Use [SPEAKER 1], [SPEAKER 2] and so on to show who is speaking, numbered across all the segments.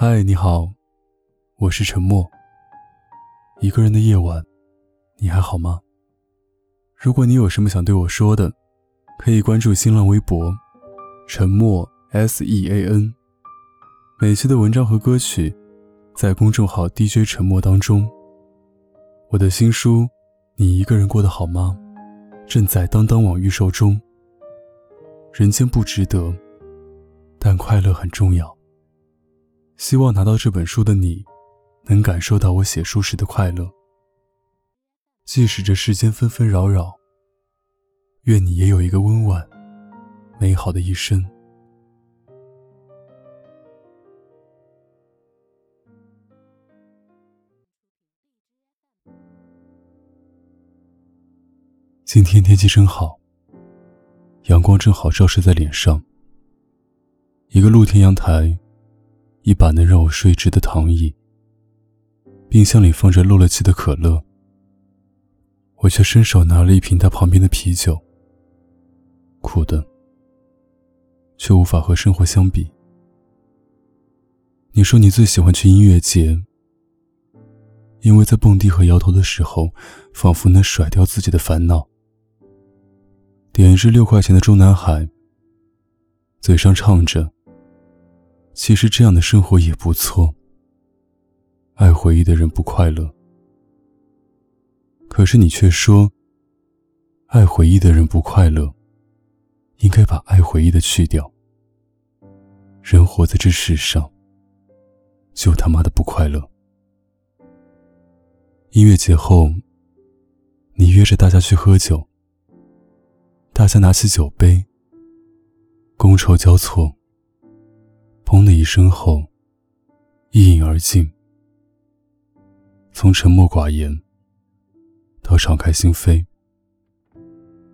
[SPEAKER 1] 嗨，你好，我是沉默。一个人的夜晚，你还好吗？如果你有什么想对我说的，可以关注新浪微博“沉默 S E A N”。每期的文章和歌曲，在公众号 DJ 沉默当中。我的新书《你一个人过得好吗》，正在当当网预售中。人间不值得，但快乐很重要。希望拿到这本书的你，能感受到我写书时的快乐。即使这世间纷纷扰扰，愿你也有一个温婉、美好的一生。今天天气真好，阳光正好照射在脸上。一个露天阳台。一把能让我睡直的躺椅，冰箱里放着漏了气的可乐，我却伸手拿了一瓶他旁边的啤酒，苦的，却无法和生活相比。你说你最喜欢去音乐节，因为在蹦迪和摇头的时候，仿佛能甩掉自己的烦恼。点一支六块钱的中南海，嘴上唱着。其实这样的生活也不错。爱回忆的人不快乐，可是你却说，爱回忆的人不快乐，应该把爱回忆的去掉。人活在这世上，就他妈的不快乐。音乐节后，你约着大家去喝酒，大家拿起酒杯，觥筹交错。砰的一声后，一饮而尽。从沉默寡言到敞开心扉，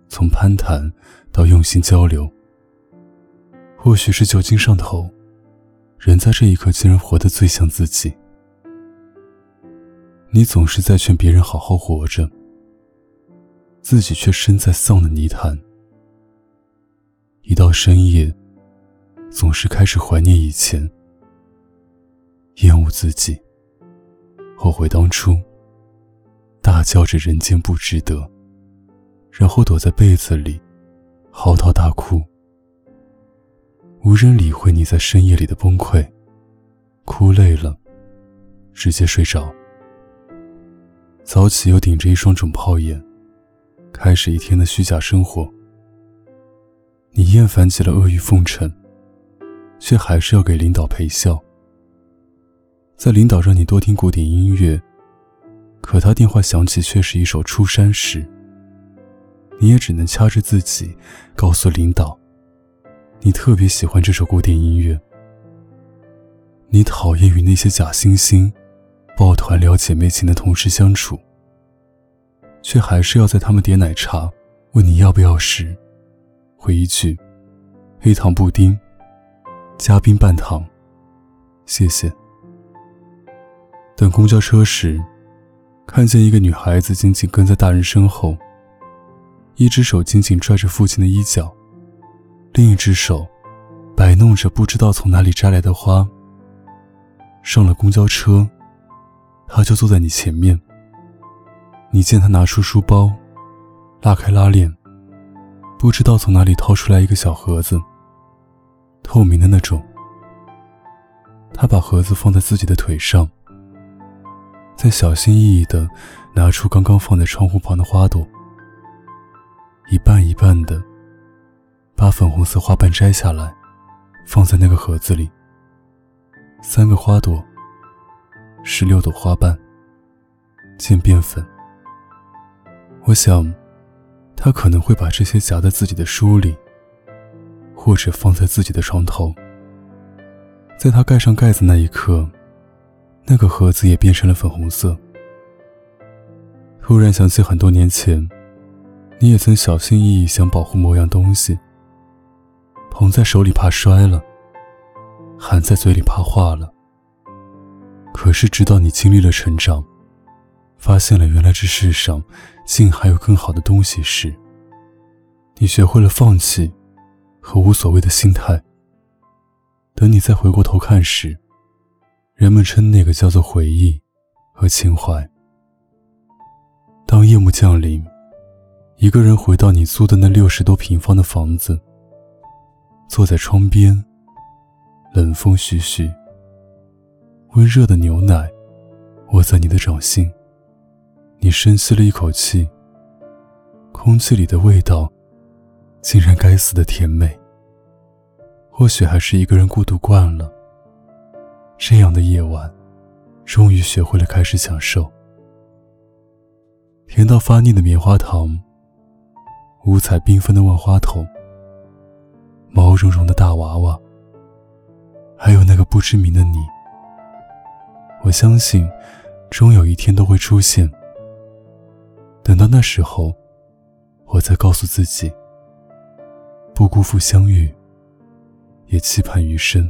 [SPEAKER 1] 从攀谈到用心交流。或许是酒精上头，人在这一刻竟然活得最像自己。你总是在劝别人好好活着，自己却身在丧的泥潭。一到深夜。总是开始怀念以前，厌恶自己，后悔当初，大叫着人间不值得，然后躲在被子里嚎啕大哭，无人理会你在深夜里的崩溃，哭累了，直接睡着。早起又顶着一双肿泡眼，开始一天的虚假生活。你厌烦起了阿谀奉承。却还是要给领导陪笑。在领导让你多听古典音乐，可他电话响起却是一首《出山》时，你也只能掐着自己，告诉领导，你特别喜欢这首古典音乐。你讨厌与那些假惺惺、抱团聊姐妹情的同事相处，却还是要在他们点奶茶问你要不要时，回一句：黑糖布丁。加冰半糖，谢谢。等公交车时，看见一个女孩子紧紧跟在大人身后，一只手紧紧拽着父亲的衣角，另一只手摆弄着不知道从哪里摘来的花。上了公交车，他就坐在你前面。你见他拿出书包，拉开拉链，不知道从哪里掏出来一个小盒子。透明的那种。他把盒子放在自己的腿上，再小心翼翼地拿出刚刚放在窗户旁的花朵，一瓣一瓣的把粉红色花瓣摘下来，放在那个盒子里。三个花朵，十六朵花瓣，渐变粉。我想，他可能会把这些夹在自己的书里。或者放在自己的床头，在他盖上盖子那一刻，那个盒子也变成了粉红色。突然想起很多年前，你也曾小心翼翼想保护某样东西，捧在手里怕摔了，含在嘴里怕化了。可是直到你经历了成长，发现了原来这世上竟还有更好的东西时，你学会了放弃。和无所谓的心态。等你再回过头看时，人们称那个叫做回忆和情怀。当夜幕降临，一个人回到你租的那六十多平方的房子，坐在窗边，冷风徐徐，温热的牛奶握在你的掌心，你深吸了一口气，空气里的味道竟然该死的甜美。或许还是一个人孤独惯了，这样的夜晚，终于学会了开始享受。甜到发腻的棉花糖，五彩缤纷的万花筒，毛茸茸的大娃娃，还有那个不知名的你。我相信，终有一天都会出现。等到那时候，我再告诉自己，不辜负相遇。也期盼余生。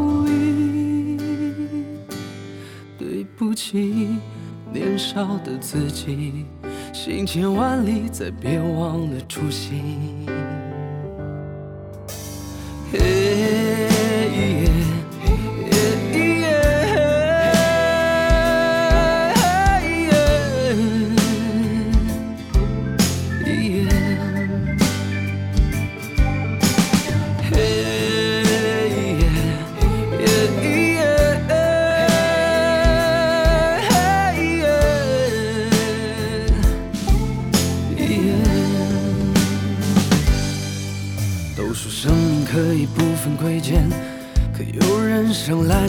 [SPEAKER 2] 对不起，年少的自己，行千万里，再别忘了初心。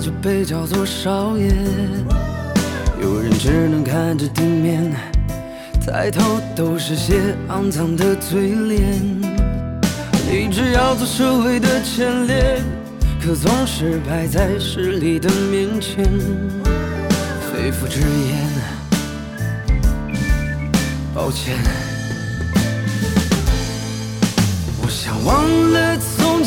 [SPEAKER 2] 就被叫做少爷，有人只能看着地面，抬头都是些肮脏的嘴脸。立志要做社会的前列，可总是摆在势力的面前，肺腑之言，抱歉，我想忘了。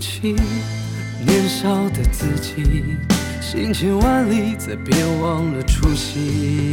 [SPEAKER 2] 起，年少的自己，行千万里，再别忘了初心。